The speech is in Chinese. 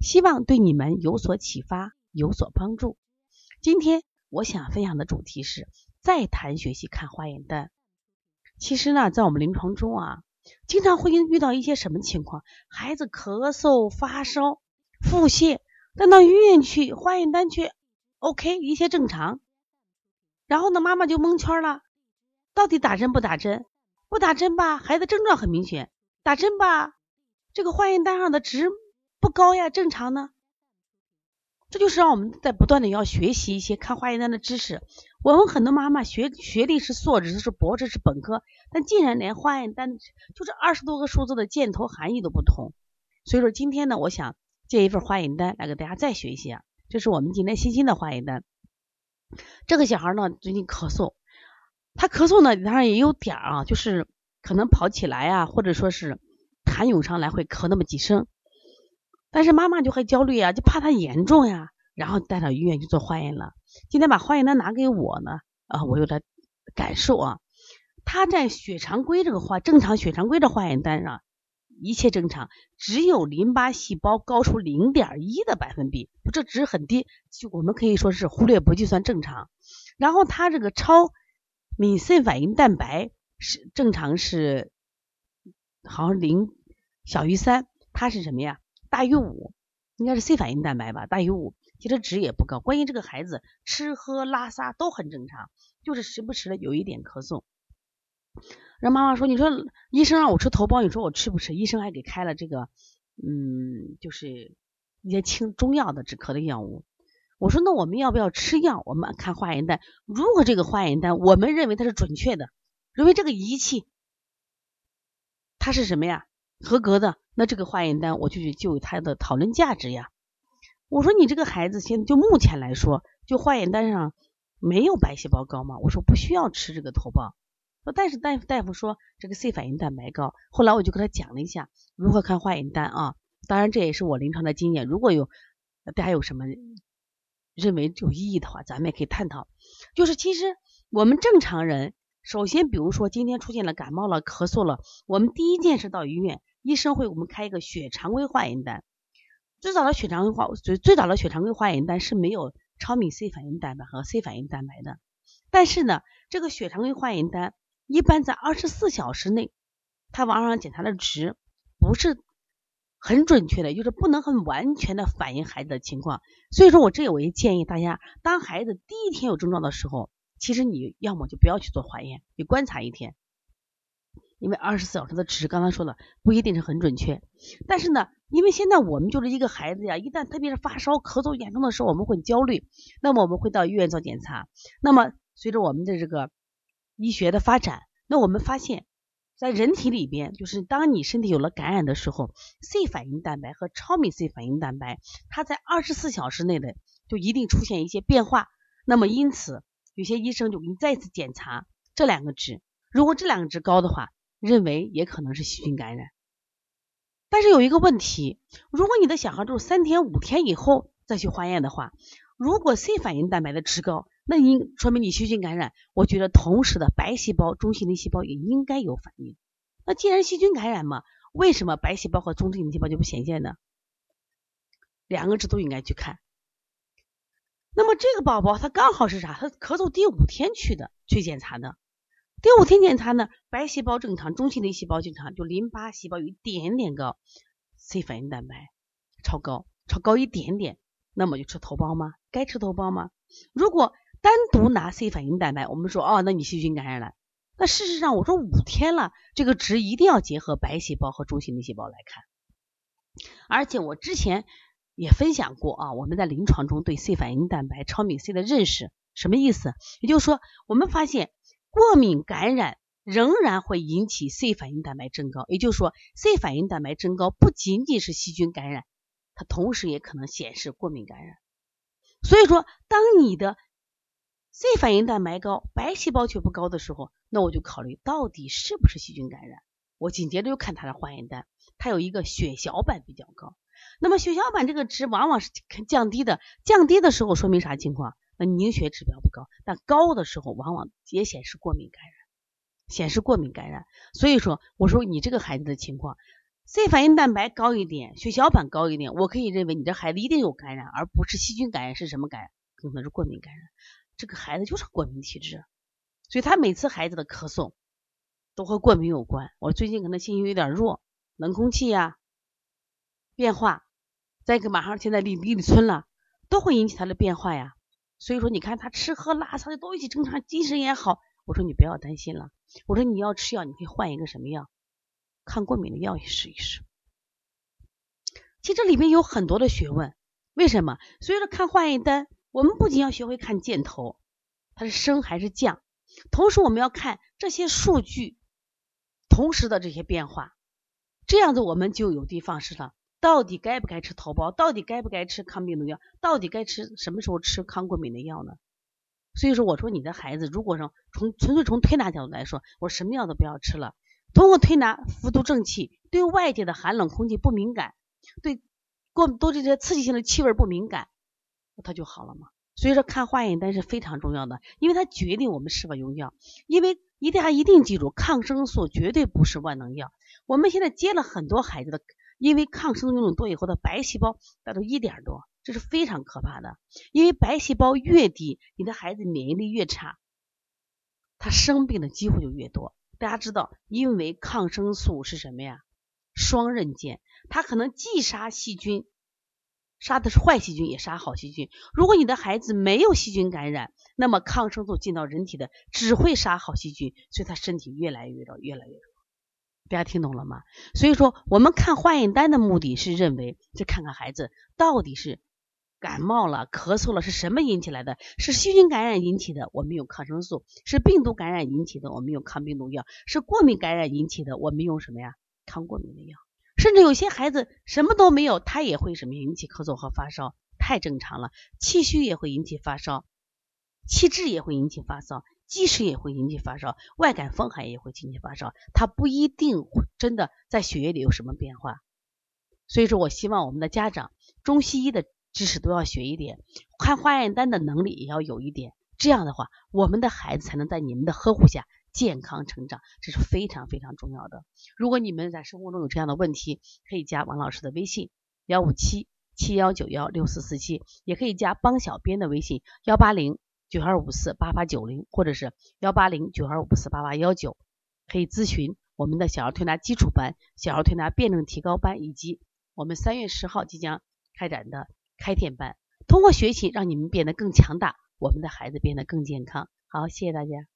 希望对你们有所启发，有所帮助。今天我想分享的主题是再谈学习看化验单。其实呢，在我们临床中啊，经常会遇到一些什么情况？孩子咳嗽、发烧、腹泻，但到医院去化验单却 OK，一切正常。然后呢，妈妈就蒙圈了，到底打针不打针？不打针吧，孩子症状很明显；打针吧，这个化验单上的值不高呀，正常呢。这就是让我们在不断的要学习一些看化验单的知识。我们很多妈妈学学历是硕士，是博士，是本科，但竟然连化验单就这二十多个数字的箭头含义都不同。所以说今天呢，我想借一份化验单来给大家再学习啊。这是我们今天新新的化验单。这个小孩呢，最近咳嗽。他咳嗽呢，当然也有点啊，就是可能跑起来啊，或者说是痰涌上来会咳那么几声，但是妈妈就很焦虑啊，就怕他严重呀，然后带到医院去做化验了。今天把化验单拿给我呢，啊，我有点感受啊，他在血常规这个化正常血常规的化验单上一切正常，只有淋巴细胞高出零点一的百分比，这值很低，就我们可以说是忽略不计算正常。然后他这个超。敏肾反应蛋白是正常是好像零小于三，它是什么呀？大于五，应该是 C 反应蛋白吧？大于五，其实值也不高。关键这个孩子吃喝拉撒都很正常，就是时不时的有一点咳嗽。让妈妈说，你说医生让我吃头孢，你说我吃不吃？医生还给开了这个，嗯，就是一些清中药的止咳的药物。我说那我们要不要吃药？我们看化验单，如果这个化验单我们认为它是准确的，认为这个仪器它是什么呀？合格的，那这个化验单我就去就有它的讨论价值呀。我说你这个孩子现在就目前来说，就化验单上没有白细胞高吗？我说不需要吃这个头孢。说但是大夫大夫说这个 C 反应蛋白高。后来我就跟他讲了一下如何看化验单啊。当然这也是我临床的经验。如果有大家有什么？认为有意义的话，咱们也可以探讨。就是其实我们正常人，首先比如说今天出现了感冒了、咳嗽了，我们第一件事到医院，医生会我们开一个血常规化验单。最早的血常规化最最早的血常规化验单是没有超敏 C 反应蛋白和 C 反应蛋白的。但是呢，这个血常规化验单一般在二十四小时内，它往上检查的值不是。很准确的，就是不能很完全的反映孩子的情况，所以说我这里我也建议大家，当孩子第一天有症状的时候，其实你要么就不要去做化验，你观察一天，因为二十四小时的值刚刚说了不一定是很准确，但是呢，因为现在我们就是一个孩子呀，一旦特别是发烧咳嗽严重的时候，我们会焦虑，那么我们会到医院做检查，那么随着我们的这个医学的发展，那我们发现。在人体里边，就是当你身体有了感染的时候，C 反应蛋白和超敏 C 反应蛋白，它在二十四小时内的就一定出现一些变化。那么因此，有些医生就给你再次检查这两个值，如果这两个值高的话，认为也可能是细菌感染。但是有一个问题，如果你的小孩都是三天五天以后再去化验的话，如果 C 反应蛋白的值高，那你说明你细菌感染，我觉得同时的白细胞、中性粒细胞也应该有反应。那既然细菌感染嘛，为什么白细胞和中性粒细胞就不显现呢？两个值都应该去看。那么这个宝宝他刚好是啥？他咳嗽第五天去的，去检查的。第五天检查呢，白细胞正常，中性粒细胞正常，就淋巴细胞有一点点高，C 反应蛋白超高，超高一点点，那么就吃头孢吗？该吃头孢吗？如果单独拿 C 反应蛋白，我们说哦，那你细菌感染了。那事实上，我说五天了，这个值一定要结合白细胞和中性粒细胞来看。而且我之前也分享过啊，我们在临床中对 C 反应蛋白、超敏 C 的认识，什么意思？也就是说，我们发现过敏感染仍然会引起 C 反应蛋白增高。也就是说，C 反应蛋白增高不仅仅是细菌感染，它同时也可能显示过敏感染。所以说，当你的 C 反应蛋白高，白细胞却不高的时候，那我就考虑到底是不是细菌感染。我紧接着又看它的化验单，它有一个血小板比较高。那么血小板这个值往往是降低的，降低的时候说明啥情况？那凝血指标不高，但高的时候往往也显示过敏感染，显示过敏感染。所以说，我说你这个孩子的情况，C 反应蛋白高一点，血小板高一点，我可以认为你这孩子一定有感染，而不是细菌感染，是什么感染？可能是过敏感染。这个孩子就是过敏体质，所以他每次孩子的咳嗽都和过敏有关。我最近可能心情有点弱，冷空气呀。变化，再一个马上现在立立春了，都会引起他的变化呀。所以说，你看他吃喝拉撒的都一起正常，精神也好。我说你不要担心了，我说你要吃药，你可以换一个什么药，抗过敏的药也试一试。其实这里面有很多的学问，为什么？所以说看化验单，我们不仅要学会看箭头，它是升还是降，同时我们要看这些数据同时的这些变化，这样子我们就有的放矢了。到底该不该吃头孢？到底该不该吃抗病毒药？到底该吃什么时候吃抗过敏的药呢？所以说，我说你的孩子，如果说从纯粹从推拿角度来说，我什么药都不要吃了，通过推拿服毒正气，对外界的寒冷空气不敏感，对过多这些刺激性的气味不敏感，它就好了嘛。所以说看化验单是非常重要的，因为它决定我们是否用药。因为一定要一定记住，抗生素绝对不是万能药。我们现在接了很多孩子的。因为抗生素用的多以后，的白细胞达到一点多，这是非常可怕的。因为白细胞越低，你的孩子免疫力越差，他生病的机会就越多。大家知道，因为抗生素是什么呀？双刃剑，它可能既杀细菌，杀的是坏细菌，也杀好细菌。如果你的孩子没有细菌感染，那么抗生素进到人体的只会杀好细菌，所以他身体越来越弱，越来越弱。大家听懂了吗？所以说，我们看化验单的目的是认为，是看看孩子到底是感冒了、咳嗽了，是什么引起来的？是细菌感染引起的，我们用抗生素；是病毒感染引起的，我们用抗病毒药；是过敏感染引起的，我们用什么呀？抗过敏的药。甚至有些孩子什么都没有，他也会什么引起咳嗽和发烧，太正常了。气虚也会引起发烧，气滞也会引起发烧。即使也会引起发烧，外感风寒也会引起发烧，它不一定真的在血液里有什么变化。所以说我希望我们的家长中西医的知识都要学一点，看化验单的能力也要有一点。这样的话，我们的孩子才能在你们的呵护下健康成长，这是非常非常重要的。如果你们在生活中有这样的问题，可以加王老师的微信幺五七七幺九幺六四四七，也可以加帮小编的微信幺八零。九二五四八八九零，或者是幺八零九二五四八八幺九，可以咨询我们的小儿推拿基础班、小儿推拿辩证提高班，以及我们三月十号即将开展的开店班。通过学习，让你们变得更强大，我们的孩子变得更健康。好，谢谢大家。